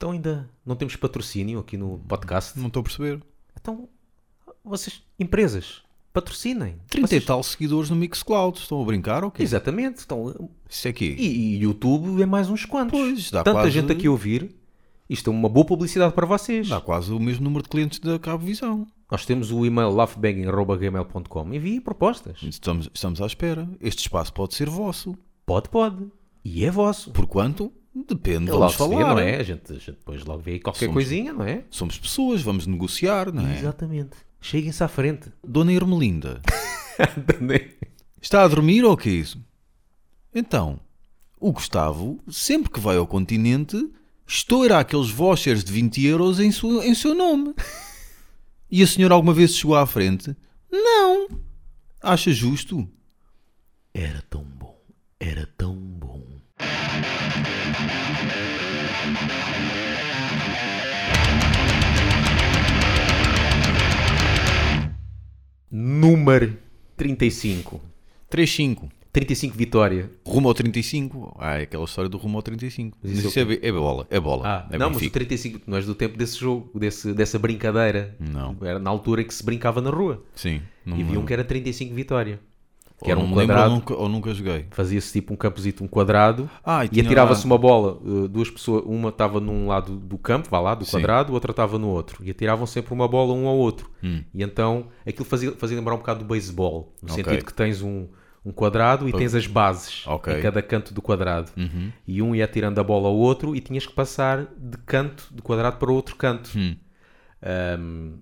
Então ainda não temos patrocínio aqui no podcast. Não estou a perceber. Então, vocês, empresas, patrocinem. 30 Vocês- e tal seguidores no Mixcloud. Estão a brincar ou quê? Exatamente. Então, Isso é quê? e, e YouTube é mais uns quantos. Pois, dá Tanta quase- gente aqui a ouvir. Isto é uma boa publicidade para vocês. Dá quase o mesmo número de clientes da Cabo Visão. Nós temos o e-mail laughbanging.gmail.com. Envie propostas. Estamos, estamos à espera. Este espaço pode ser vosso. Pode, pode. E é vosso. Por quanto? Depende, Logo vamos se vê, falar. não é? A gente, a gente depois logo vê aí qualquer Somos- coisinha, não é? Somos pessoas, vamos negociar, não é? Exatamente. Cheguem-se à frente. Dona Irmelinda, está a dormir ou o que é isso? Então, o Gustavo, sempre que vai ao continente, estoura aqueles vouchers de 20 euros em, sua- em seu nome. E a senhora alguma vez chegou à frente? Não. Acha justo? Era tão bom. Era tão bom. Número 35. 3-5. 35 vitória. Rumo ao 35. Ah, é aquela história do rumo ao 35. Mas isso isso é é, bola. É bola. Ah, é não, mas o Benfica. 35 não és do tempo desse jogo, desse, dessa brincadeira. Não. Era na altura em que se brincava na rua. Sim. E me vi lembro. que era 35 vitória. Que Ou era um quadrado. ou nunca, ou nunca joguei. Fazia-se tipo um campozito, um quadrado. Ah, e E atirava-se uma bola, uh, duas pessoas, uma estava num lado do campo, vá lá, do Sim. quadrado, outra estava no outro. E atiravam sempre uma bola um ao outro. Hum. E então aquilo fazia, fazia lembrar um bocado do beisebol, no Ok. sentido que tens um, um quadrado e tens as bases Ok. em cada canto do quadrado. Uhum. E um ia atirando a bola ao outro e tinhas que passar de canto do quadrado para o outro canto. Hum. Um,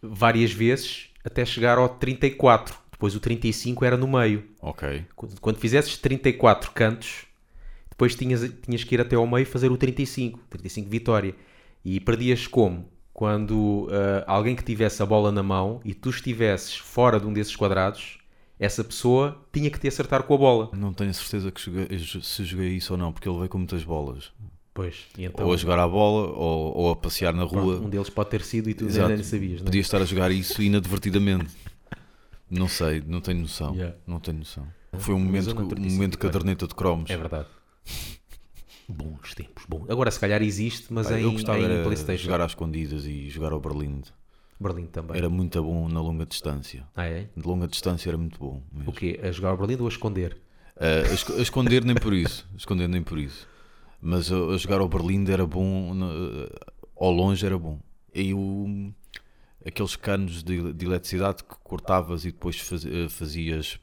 várias vezes até chegar ao 34. Depois o 35 era no meio. Ok. Quando, quando fizesses 34 cantos, depois tinhas, tinhas que ir até ao meio fazer o 35, 35 vitória. E perdias como? Quando ah, alguém que tivesse a bola na mão e tu estivesses fora de um desses quadrados, essa pessoa tinha que te acertar com a bola. Não tenho certeza que joguei- se joguei isso ou não, porque ele veio com muitas bolas. Pois, então ou a jogar à bola, ou, ou a passear na rua. um deles pode ter sido e tu Exato. ainda nem sabias, não é? Podia estar a jogar isso inadvertidamente. Não sei, não tenho noção. Yeah. Não tenho noção. Foi um momento, um momento caderneta de cromos. É verdade. Bons tempos, bom. Agora se calhar existe, mas Pá, em, eu gostava em era Playstation. jogar às escondidas e jogar ao Berlim. Berlim também. Era muito bom na longa distância. Ah, é? De longa distância era muito bom. mesmo. O quê? A jogar ao Berlim ou a esconder? Ah, a, esco- a esconder nem por isso. A esconder nem por isso. Mas a, a jogar ao Berlim era bom. na- ao longe era bom. E o, aqueles canos de, de eletricidade que cortavas e depois faz- eh, fazias.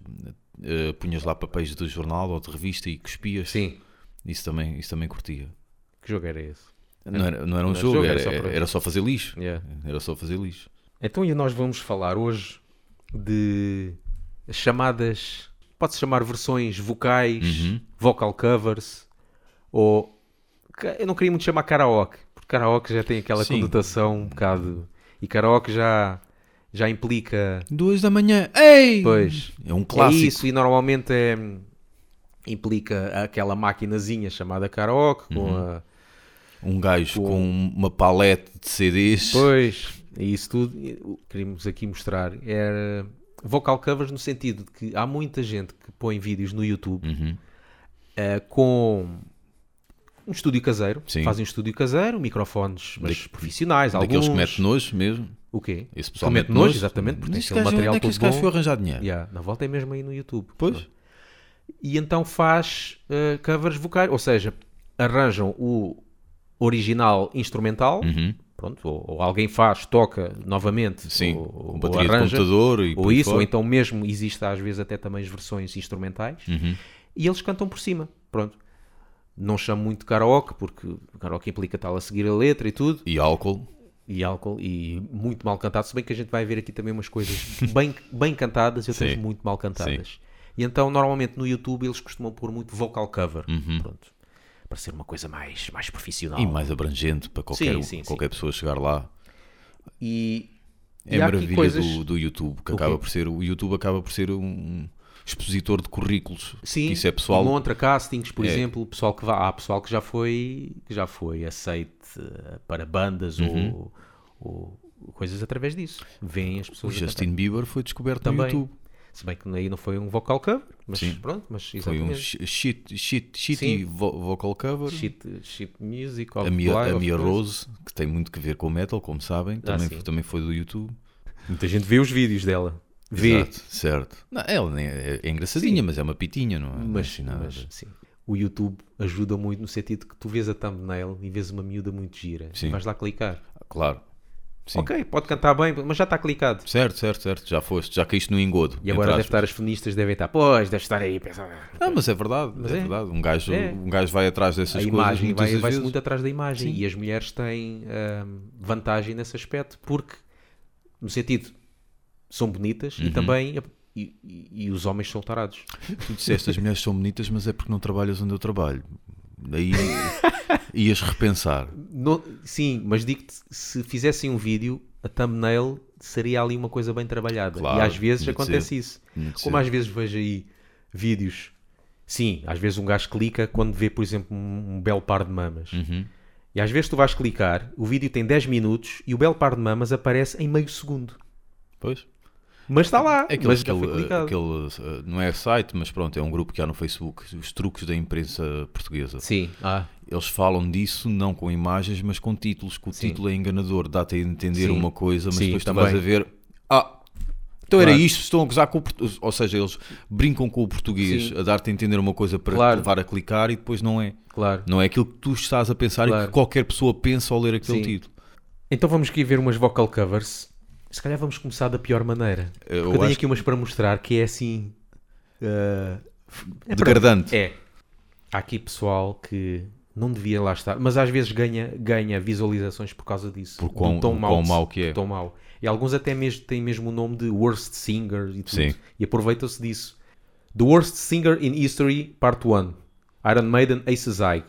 eh, punhas lá papéis de jornal ou de revista e cuspias. Sim. Isso também, isso também curtia. Que jogo era esse? Não era, não era um Não jogo, jogo, era, era só era só fazer lixo. Yeah. Era só fazer lixo. Então e nós vamos falar hoje de chamadas, pode-se chamar versões vocais, Uhum. vocal covers, ou eu não queria muito chamar karaoke, porque karaoke já tem aquela Sim. conotação um bocado, e karaoke já, já implica, Duas da manhã. Ei! pois, É um é clássico. isso, e normalmente é, implica aquela maquinazinha chamada karaoke, com Uhum. a Um gajo Com- com uma palete de CDs. Pois, é isso tudo o que queríamos aqui mostrar era vocal covers no sentido de que há muita gente que põe vídeos no YouTube Uhum. eh, com um estúdio caseiro, Sim. fazem um estúdio caseiro, microfones mas Da- profissionais, Daqueles alguns. que mete nojo mesmo. O quê? Esse pessoal Que mete nojo, nojo. exatamente, porque tem aquele gajo- material onde é que todo bom. foi arranjar dinheiro? Yeah, na volta é mesmo aí no YouTube. Pois. E então faz eh, covers vocais, ou seja, arranjam o original instrumental, Uhum. pronto, ou, ou alguém faz, toca novamente, Sim, ou, com ou de arranja, computador e ou isso, ou fora. então mesmo existe às vezes até também as versões instrumentais, Uhum. e eles cantam por cima, pronto. Não chamo muito karaoke, porque karaoke implica tal a seguir a letra e tudo, E álcool. e álcool, e muito mal cantado, se bem que a gente vai ver aqui também umas coisas bem, bem cantadas e outras Sim. muito mal cantadas. E então, normalmente no YouTube eles costumam pôr muito vocal cover, pronto, para ser uma coisa mais, mais profissional. Uhum. E mais abrangente para qualquer, Sim, sim, qualquer pessoa chegar lá. E, É e a maravilha coisas... do, do YouTube, que acaba por ser, o YouTube acaba por ser um expositor de currículos. Sim, isso é pessoal. montra castings, por É. exemplo, pessoal que vá, há pessoal que já foi que já foi aceite eh, para bandas Uhum. ou, ou coisas através disso. Vêm as O pessoas a Justin Bieber foi descoberto no Também. YouTube. cantar. Se bem que aí não foi um vocal cover, mas Sim. pronto, mas Foi um exatamente. shi- shit, shit, shitty vo- vocal cover. Shit, shit music, A Mia, a Mia. Rose, que tem muito que ver com metal, como sabem, também, sim. também foi do YouTube. Muita gente vê os vídeos dela. Vê. Exato, certo. Não, ela é, é engraçadinha, Sim. mas é uma pitinha, não é? Não é Mas, assim nada. mas, sim. O YouTube ajuda muito no sentido que tu vês a thumbnail e vês uma miúda muito gira. Sim. E vais lá clicar. Claro. Sim. Ok, pode cantar bem, mas já está clicado. Certo, certo, certo. Já foste, já caíste no engodo. E agora deve estar, as feministas devem estar, pois, deve estar aí a pensar. Ah, mas é verdade, Mas é, é. verdade. Um gajo, É. um gajo vai atrás dessas a coisas imagem vai, vezes. muito atrás da imagem Sim. e as mulheres têm hum, vantagem nesse aspecto porque no sentido são bonitas Uhum. e também e, e- e os homens são tarados Tu disseste as mulheres são bonitas, mas é porque não trabalhas onde eu trabalho. Daí ias repensar. No- sim, mas digo-te se fizessem um vídeo a thumbnail seria ali uma coisa bem trabalhada Claro, e às vezes acontece ser. isso como ser. às vezes vejo aí vídeos sim, às vezes um gajo clica quando vê por exemplo um, um belo par de mamas Uhum. E às vezes tu vais clicar, o vídeo tem 10 minutos e o belo par de mamas aparece em meio segundo. Pois. Mas está lá, aquele, mas aquele, clicado. aquele, uh, não é site, mas pronto, é um grupo que há no Facebook, os truques da imprensa portuguesa. Sim, ah, Eles falam disso não com imagens, mas com títulos, que o Sim. título é enganador, dá-te a entender Sim. uma coisa, mas Sim, depois tu também. vais a ver, ah, então era Claro. isto, estão a gozar com o português. Ou seja, eles brincam com o português, Sim. a dar-te a entender uma coisa para Claro. te levar a clicar e depois não é. claro. Não é aquilo que tu estás a pensar e Claro. que qualquer pessoa pensa ao ler aquele Sim. título. Então vamos aqui ver umas vocal covers. Se calhar vamos começar da pior maneira. Eu Eu tenho aqui umas para mostrar que é assim. ah, é degradante. É. Há aqui pessoal que não devia lá estar, mas às vezes ganha, ganha visualizações por causa disso. Por quão- tão quão mau, mau que é. Tão mau. E alguns até mesmo têm mesmo o nome de Worst Singer e tudo. Sim. E aproveitam-se disso. The Worst Singer in History, Part 1. Iron Maiden, Aces High.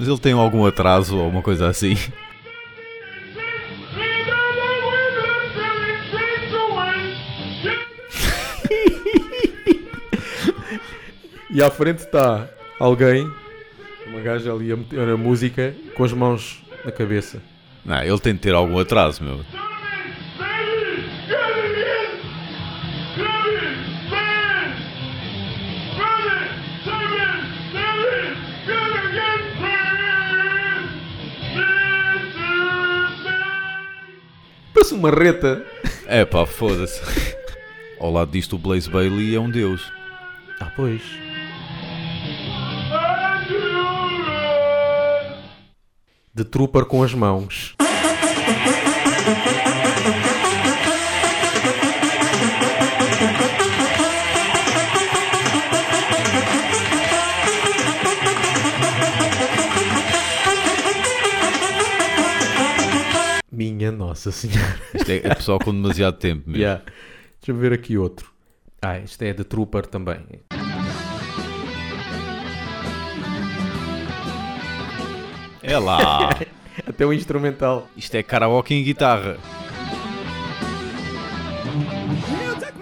Mas ele tem algum atraso ou uma coisa assim. E à frente está alguém, uma gaja ali a meter a música com as mãos na cabeça. Não, ele tem de ter algum atraso, meu. Uma reta. É pá, foda-se. Ao lado disto, o Blaze Bailey é um deus. Ah, pois. De trooper com as mãos. Nossa Senhora. Isto é, é pessoal com demasiado tempo mesmo. Yeah. Deixa eu ver aqui outro. Ah, este é de Trooper também. É lá. Até o instrumental. Isto é karaoke em guitarra. He'll take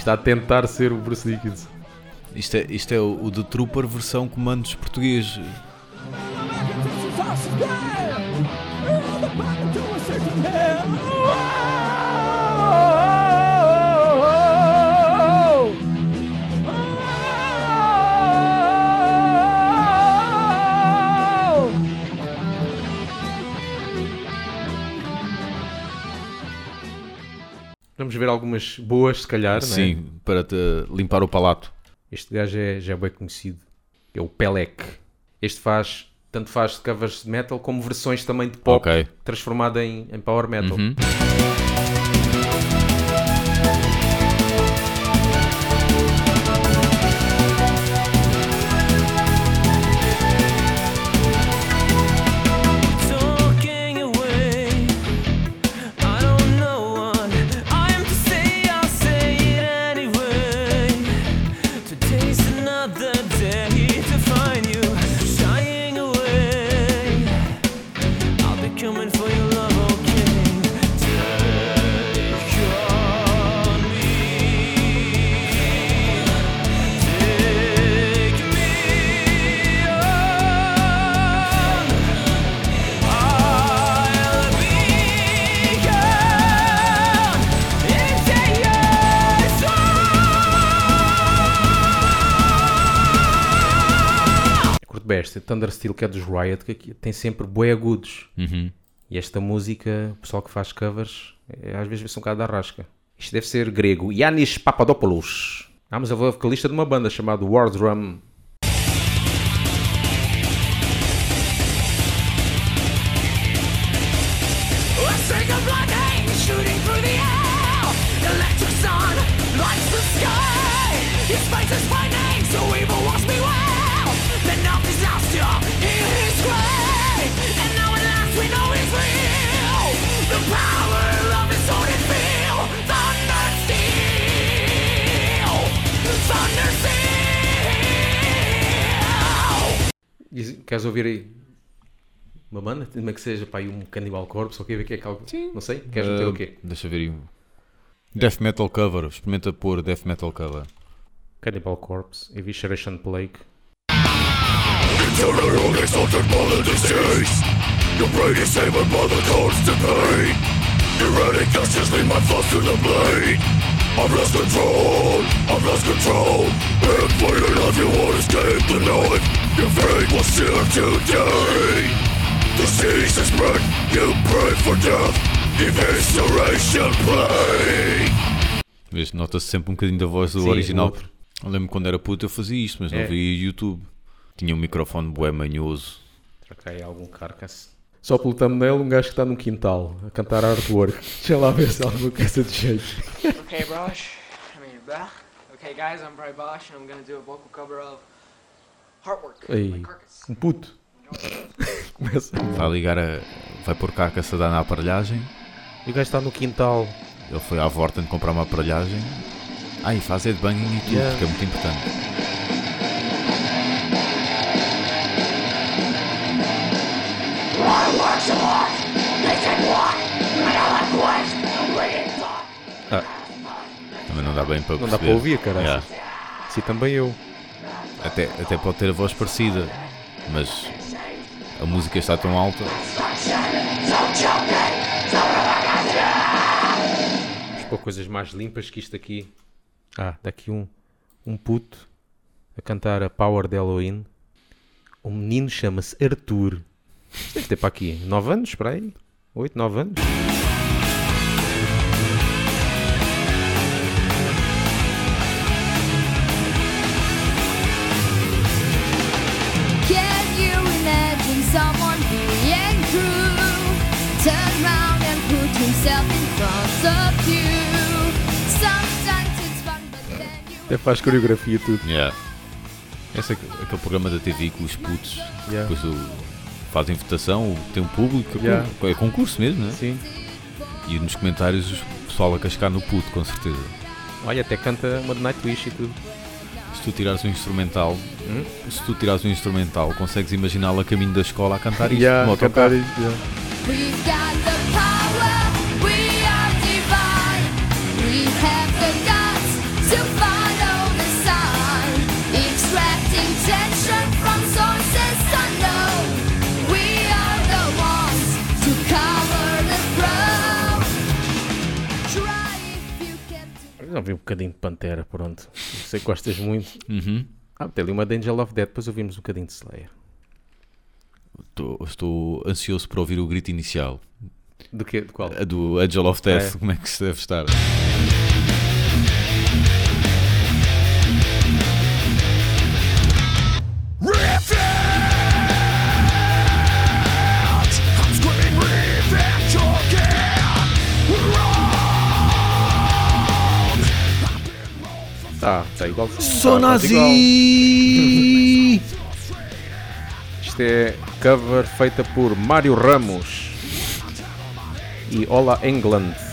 Está a tentar ser o Bruce Dickinson. Isto é, isto é o, o The Trooper versão comandos português. Algumas boas, se calhar. é? Sim, para te limpar o palato. Este gajo é, já é bem conhecido. É o Pelec. Este faz, tanto faz covers de metal como versões também de pop Ok. transformada em, em power metal. Uhum. Thunder Steel, que é dos Riot, que tem sempre boi agudos. Uhum. E esta música, o pessoal que faz covers, é, às vezes vê-se um bocado da rasca. Isto deve ser grego. Yanis Papadopoulos. Ah, mas ele é vocalista de uma banda chamada War Drum. Queres ouvir aí? Uma banda? Como é que seja? Pá, aí um Cannibal Corpse ou o quê? O que é que é algo? Não sei. Queres meter o quê? Uh, Deixa eu ver aí. Death Metal Cover. Experimenta pôr Death Metal Cover. Cannibal Corpse, Evisceration Plague. Eternal exalted by the disease Your brain is hammered by the constant pain Erratic gushes lead my thoughts to the blade I've lost control, I've lost control Inflated life, you won't escape the knife Your fate will sear today Disease is spread, you pray for death Evisceration play Vês, nota-se sempre um bocadinho da voz do Sim, original. lembro quando era puto eu fazia isto, mas não É. via YouTube. Tinha um microfone bué manhoso. Aí algum carcass? Só pelo thumbnail, um gajo que está num quintal a cantar artwork. Deixa lá ver se há alguma coisa de jeito. Okay, Bosch. I mean, bah. Okay, guys, I'm Bry Bosch, and I'm gonna do a vocal cover of Ei, um puto. Começa. Vai ligar a. Vai pôr cá a caçada na aparelhagem. E o gajo está no quintal. Ele foi à Vorten comprar uma aparelhagem. Ah, e faz headbanging e tudo, Yeah. que é muito importante. Também não dá bem para Não dá perceber. para ouvir, caralho. Yeah. Sim, também eu. Até, até pode ter a voz parecida, mas a música está tão alta. Vamos pôr coisas mais limpas que isto aqui. Ah, daqui um, um puto a cantar a Power de Halloween. O menino chama-se Arthur. Isto Deve ter para aqui 9 anos, para aí. 8, 9 anos. Até faz coreografia e tudo. Yeah. Esse é aquele programa da TV com os putos, Yeah. depois do- fazem votação, tem um público, é Yeah. é concurso mesmo, né? Sim. E nos comentários o pessoal a cascar no puto, com certeza. Olha, até canta uma de Nightwish e tudo. Se tu tirares um instrumental, Hum? se tu tirares um instrumental, consegues imaginá-lo a caminho da escola a cantar isto Yeah, cantar isto, yeah. Ouvi um bocadinho de Pantera, pronto. Sei que gostas muito. Uhum. Ah, tem ali uma de Angel of Death, depois ouvimos um bocadinho de Slayer. Estou, estou ansioso por ouvir o grito inicial. Do quê? De qual? A do Angel of Death, É. como é que se deve estar? Tá, tá igual. Sou tá nazi! Isto é cover feita por Mário Ramos e Olá England.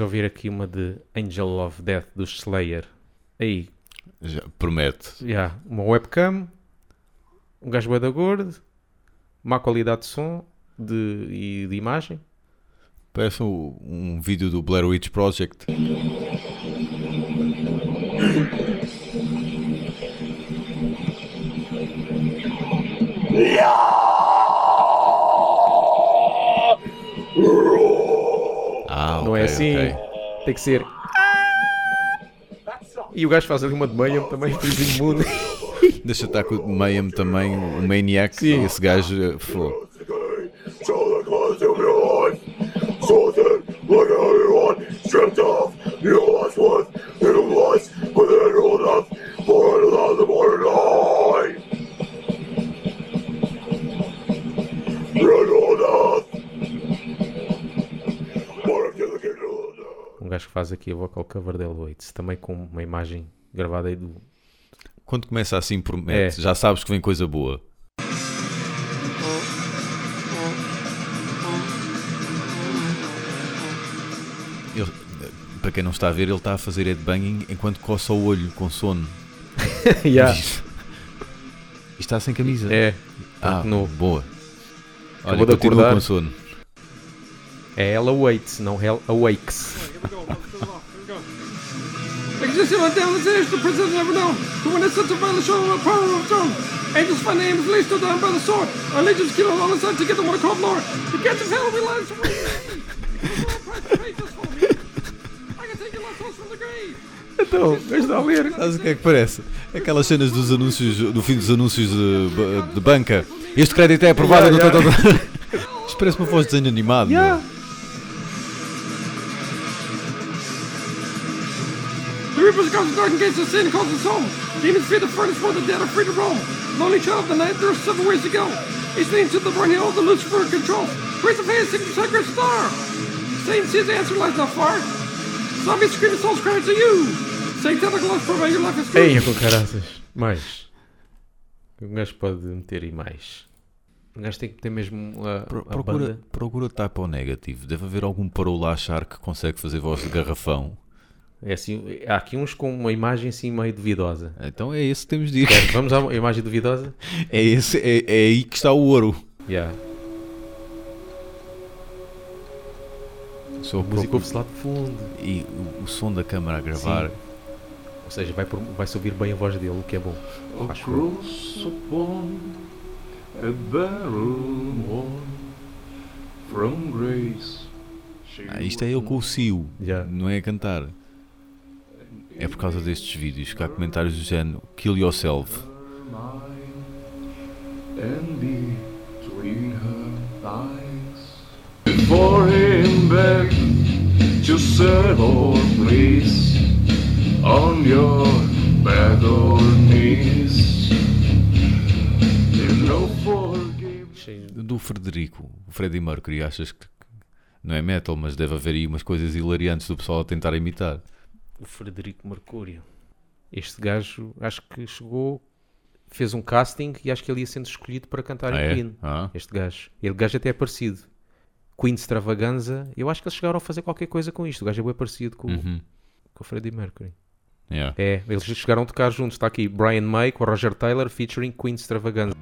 ouvir aqui uma de Angel of Death dos Slayer. Aí. Já, promete. Yeah, uma webcam, um gajo da gordo, má qualidade de som de, e de imagem. Parece um, um vídeo do Blair Witch Project. Yeah! Não é assim. Tem que ser. E o gajo faz ali uma de Mayhem também, fez imune. Deixa estar com o Mayhem também, o Maniac. Sim. Esse gajo. eh, Fogo. So faz aqui a vocal cover del Waits, também com uma imagem gravada aí do. Quando começa assim, promete. É. Já sabes que vem coisa boa. Ele- para quem não está a ver, ele está a fazer headbanging enquanto coça o olho com sono. yeah. Isto está sem camisa. É. Ah, no- boa. Olha, Acabou de acordar. com sono. É Hell Awaits, não Hell Awakes. Existing never. To win a sense of violence, show the power of throne. Angels find names, least stood down by the sword. Our legions kill on the side to get the one called Lord. The gates of hell we lies to I can take your lost souls from the grave. Então, está a ler. Sabes o que é que parece? Aquelas cenas dos anúncios, do fim dos anúncios de, de banca. Este crédito é aprovado. Yeah, no- yeah. Isto parece uma voz de desenho animado. Yeah. Comes dark and gates of sin calls us home. Demons fear the furnace where the dead are free to roam. Lonely child of the night, there are seven ways to go. Each leads to the burning hell the Lucifer controls. Praise of hands, sing the sacred star. Satan sees the answer lies not far. Zombies screaming souls crying to you. Satanic lust for your life is. Eia com caraças. Mais. Um gajo pode meter aí mais. Um gajo tem que ter mesmo a, Pro- a Procura, banda. procura type ao negativo. Deve haver algum parolo a achar que consegue fazer voz de garrafão. É assim, há aqui uns com uma imagem assim meio duvidosa. Então é esse que temos de ir. Quer- Vamos à imagem duvidosa? É, esse, é, é aí que está o ouro. Yeah. Só A música ouve-se lá de fundo. E o, o som da câmara a gravar. Sim. Ou seja, vai por- vai-se ouvir bem a voz dele, o que é bom. Across upon a barrel from grace. Ah, isto é ele com o Cio, Já. não é a cantar. É por causa destes vídeos que há comentários do género Kill yourself. Do Frederico, o Freddie Mercury, achas que não é metal, mas deve haver aí umas coisas hilariantes do pessoal a tentar imitar. O Frederico Mercúrio. Este gajo, acho que chegou, fez um casting e acho que ele ia sendo escolhido para cantar Ah, em é? Queen. Ah. Este gajo. Ele gajo até é parecido. Queen Extravaganza, eu acho que eles chegaram a fazer qualquer coisa com isto. O gajo é bem parecido com, Uhum. com o Freddie Mercury. Yeah. É, eles chegaram a tocar juntos. Está aqui Brian May com o Roger Taylor featuring Queen Extravaganza.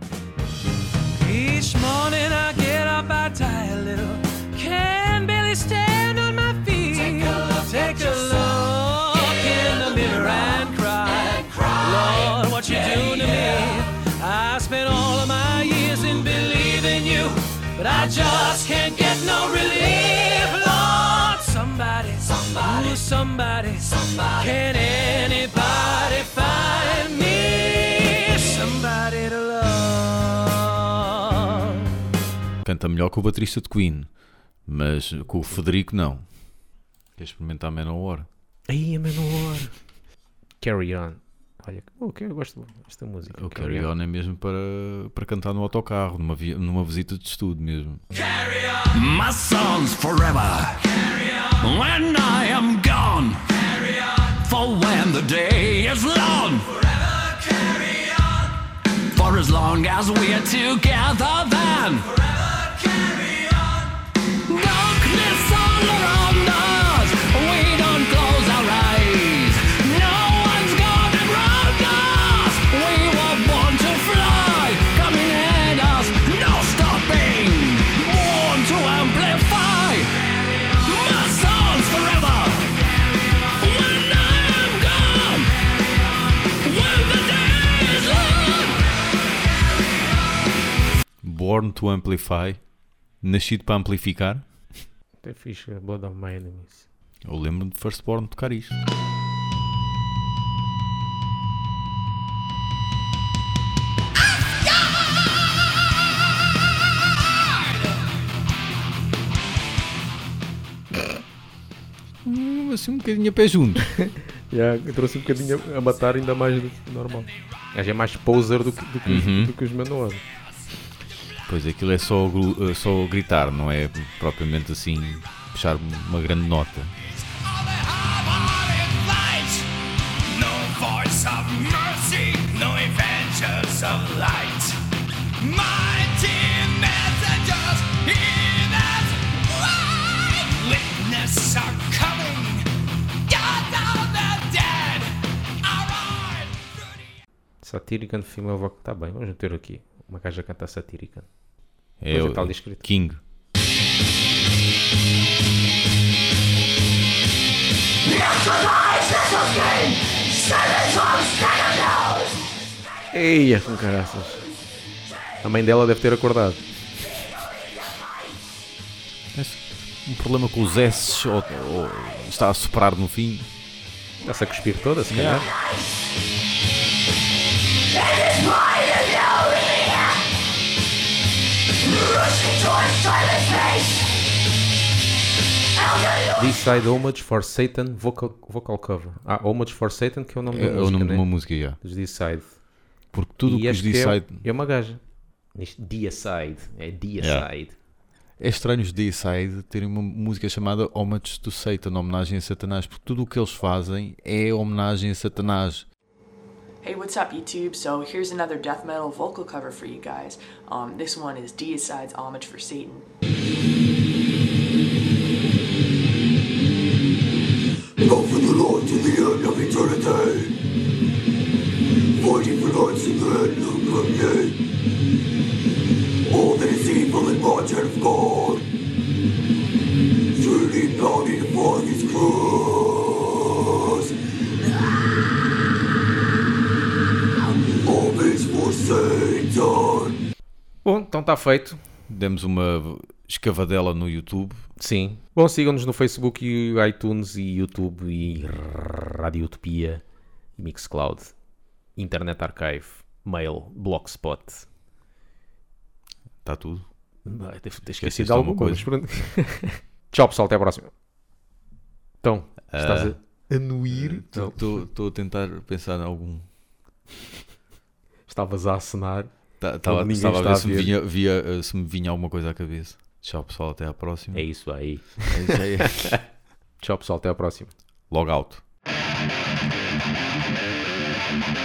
Somebody, somebody. Can anybody find me somebody to love? Canta melhor que o baterista de Queen, mas com o Federico não. Quer experimentar Manowar? Aí, a menor. Carry On. Olha, oh, que eu gosto desta música. O Carry On é mesmo para, para cantar no autocarro, numa, vi- numa visita de estudo mesmo. My songs forever. When I am gone. For when the day is long. Forever carry on. For as long as we're together, then. Darkness Born to Amplify. Nascido para amplificar. Até fixe, Blood of My Enemies. Eu lembro-me de Firstborn tocar isto. Assim um bocadinho a pé junto. Yeah, trouxe um bocadinho a matar ainda mais do que normal. Gajo é mais poser do que, do que, os- Uhum. do que os Manowar. Pois aquilo é só, eh, só gritar, não é propriamente assim puxar uma grande nota. Flight. No. Alright. Satirican Female Vocal. Está bem, vamos meter aqui. Uma gaja a cantar Satirican. É o ali escrito. King. Eia, com caraças. A mãe dela deve ter acordado. Um problema com os S ou, ou está a soprar no fim. Está-se a cuspir toda, se calhar. D-Side Homage for Satan vocal, vocal Cover. Ah, Homage for Satan, que é o nome É, da é música, o nome né? de uma música, já. Dos. Porque tudo o E que os D-side. é, é uma gaja. Isto, D-Side. É D-Side. É estranho os D-side terem uma música chamada Homage to Satan, homenagem a Satanás, porque tudo o que eles fazem é homenagem a Satanás. Hey, what's up, YouTube? So here's another death metal vocal cover for you guys. Um, this one is Deicide's Homage for Satan. Go for the Lord to the end of eternity. Fighting for gods in the end of está feito. Demos uma escavadela no YouTube. Sim. Bom, sigam-nos no Facebook e iTunes e YouTube e Rádio Utopia e Mixcloud. Internet Archive, Mail, Blogspot. Está tudo. Ai, Devo ter esquecido de alguma coisa? Tchau pessoal, até à próxima. Então, estás Ah. a anuir? Estou a tentar pensar em algum. Estavas a acenar. Estava ninguém estava a ver se me, vinha, via, eh, se me vinha alguma coisa à cabeça. Tchau pessoal, até à próxima. É isso aí. É. Tchau pessoal, até à próxima. Log out. Thank